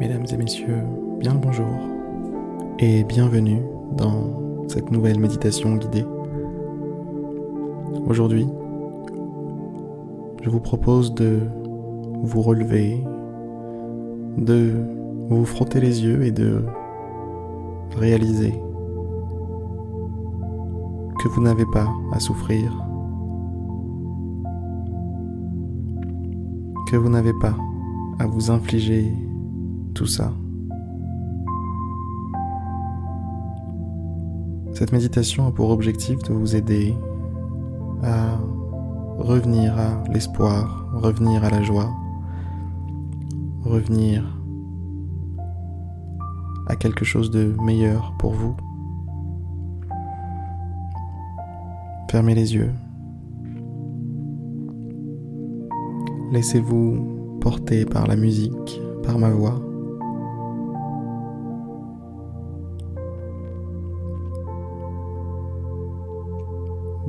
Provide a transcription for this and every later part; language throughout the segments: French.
Mesdames et messieurs, bien le bonjour et bienvenue dans cette nouvelle méditation guidée. Aujourd'hui, je vous propose de vous relever, de vous frotter les yeux et de réaliser que vous n'avez pas à souffrir, que vous n'avez pas à vous infliger ça. Cette méditation a pour objectif de vous aider à revenir à l'espoir, revenir à la joie, revenir à quelque chose de meilleur pour vous. Fermez les yeux. Laissez-vous porter par la musique, par ma voix.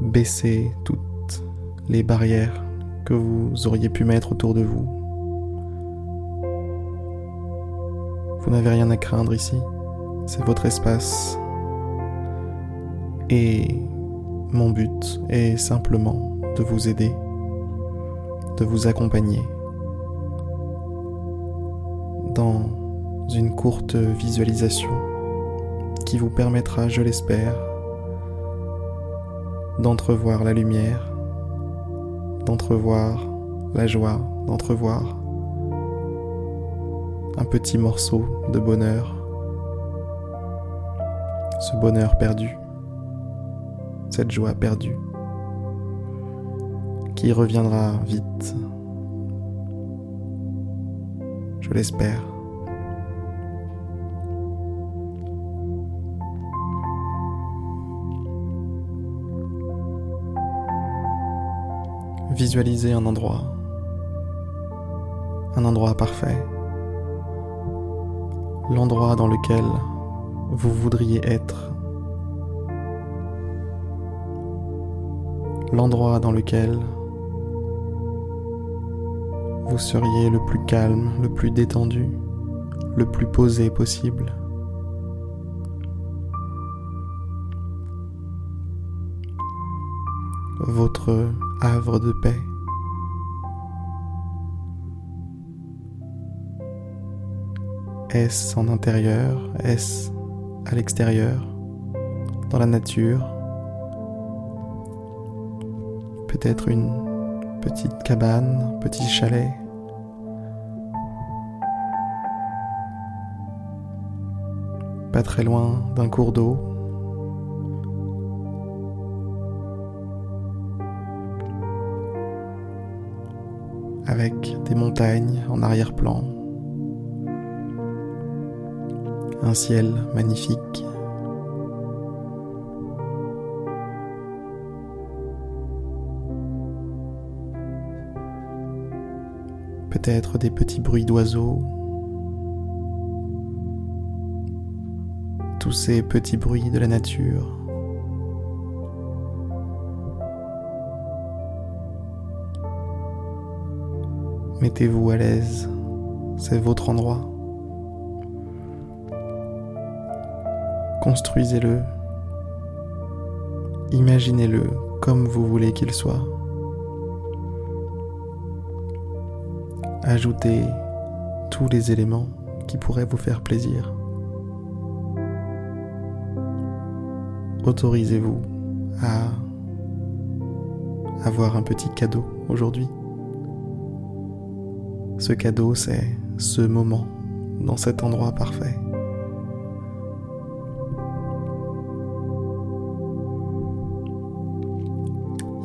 Baissez toutes les barrières que vous auriez pu mettre autour de vous. Vous n'avez rien à craindre ici, c'est votre espace. Et mon but est simplement de vous aider, de vous accompagner dans une courte visualisation qui vous permettra, je l'espère, d'entrevoir la lumière, d'entrevoir la joie, d'entrevoir un petit morceau de bonheur, ce bonheur perdu, cette joie perdue, qui reviendra vite, je l'espère. Visualisez un endroit, un endroit parfait, l'endroit dans lequel vous voudriez être, l'endroit dans lequel vous seriez le plus calme, le plus détendu, le plus posé possible. Votre havre de paix. Est-ce en intérieur? Est-ce à l'extérieur? Dans la nature? Peut-être une petite cabane, petit chalet? Pas très loin d'un cours d'eau? Avec des montagnes en arrière-plan, un ciel magnifique. Peut-être des petits bruits d'oiseaux, tous ces petits bruits de la nature. Mettez-vous à l'aise, c'est votre endroit. Construisez-le, imaginez-le comme vous voulez qu'il soit. Ajoutez tous les éléments qui pourraient vous faire plaisir. Autorisez-vous à avoir un petit cadeau aujourd'hui. Ce cadeau, c'est ce moment dans cet endroit parfait.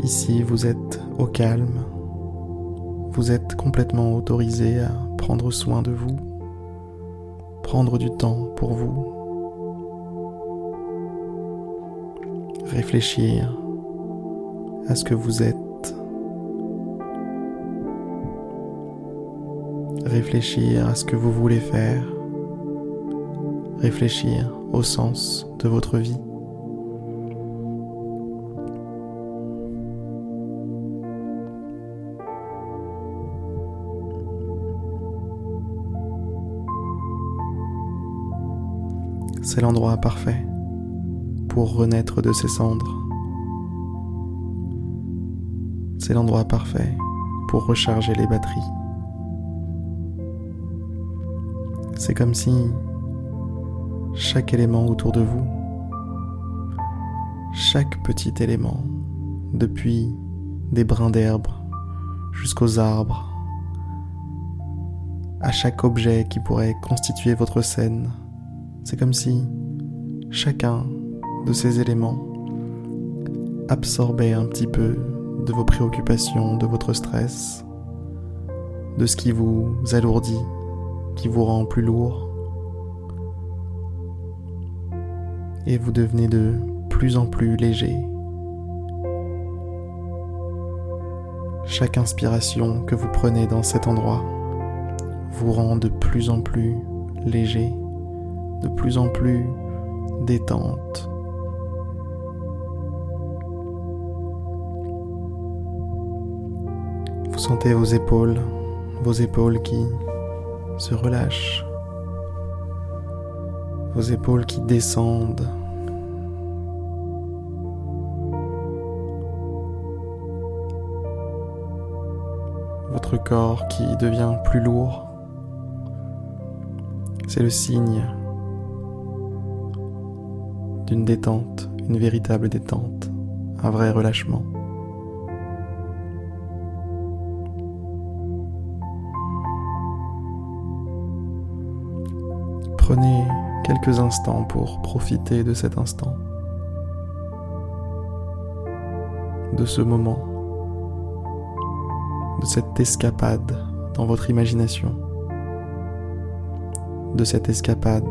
Ici, vous êtes au calme. Vous êtes complètement autorisé à prendre soin de vous, prendre du temps pour vous, réfléchir à ce que vous êtes réfléchir à ce que vous voulez faire, réfléchir au sens de votre vie. C'est l'endroit parfait pour renaître de ses cendres. C'est l'endroit parfait pour recharger les batteries. C'est comme si chaque élément autour de vous, chaque petit élément, depuis des brins d'herbe jusqu'aux arbres, à chaque objet qui pourrait constituer votre scène, c'est comme si chacun de ces éléments absorbait un petit peu de vos préoccupations, de votre stress, de ce qui vous alourdit, qui vous rend plus lourd. Et vous devenez de plus en plus léger. Chaque inspiration que vous prenez dans cet endroit vous rend de plus en plus léger, de plus en plus détente. Vous sentez vos épaules, vos épaules qui se relâchent, vos épaules qui descendent. Votre corps qui devient plus lourd. C'est le signe d'une détente, une véritable détente, un vrai relâchement. Prenez quelques instants pour profiter de cet instant, de ce moment, de cette escapade dans votre imagination, de cette escapade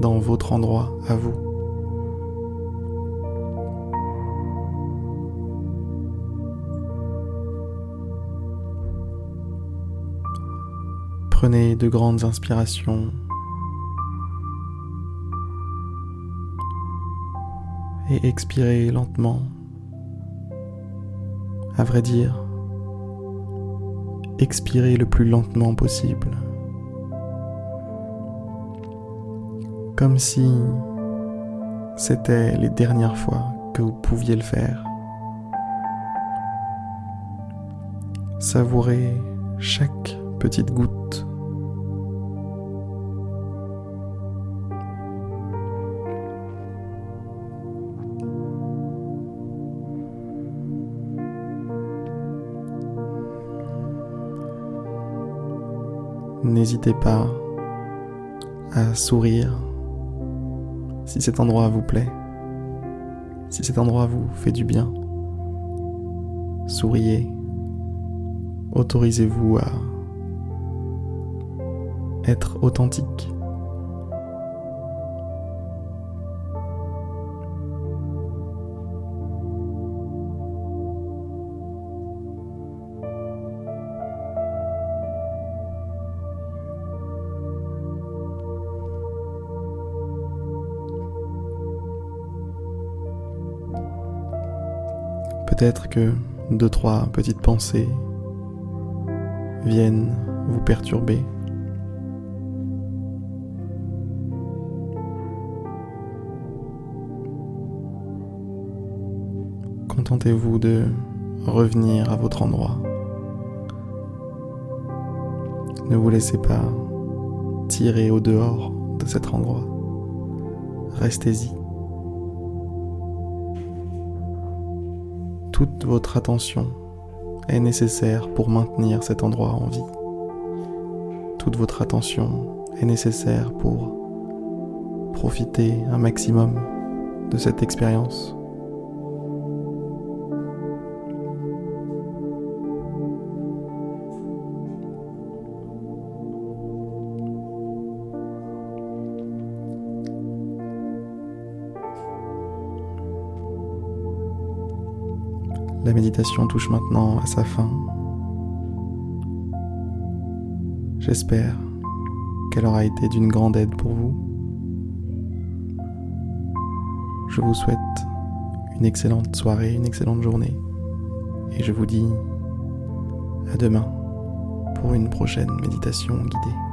dans votre endroit à vous. Prenez de grandes inspirations et expirez lentement. À vrai dire, expirez le plus lentement possible. Comme si c'était les dernières fois que vous pouviez le faire. Savourez chaque petite goutte N'hésitez pas à sourire si cet endroit vous plaît, si cet endroit vous fait du bien. Souriez, autorisez-vous à être authentique. Peut-être que deux, trois petites pensées viennent vous perturber. Contentez-vous de revenir à votre endroit. Ne vous laissez pas tirer au dehors de cet endroit. Restez-y. Toute votre attention est nécessaire pour maintenir cet endroit en vie. Toute votre attention est nécessaire pour profiter un maximum de cette expérience. La méditation touche maintenant à sa fin. J'espère qu'elle aura été d'une grande aide pour vous. Je vous souhaite une excellente soirée, une excellente journée. Et je vous dis à demain pour une prochaine méditation guidée.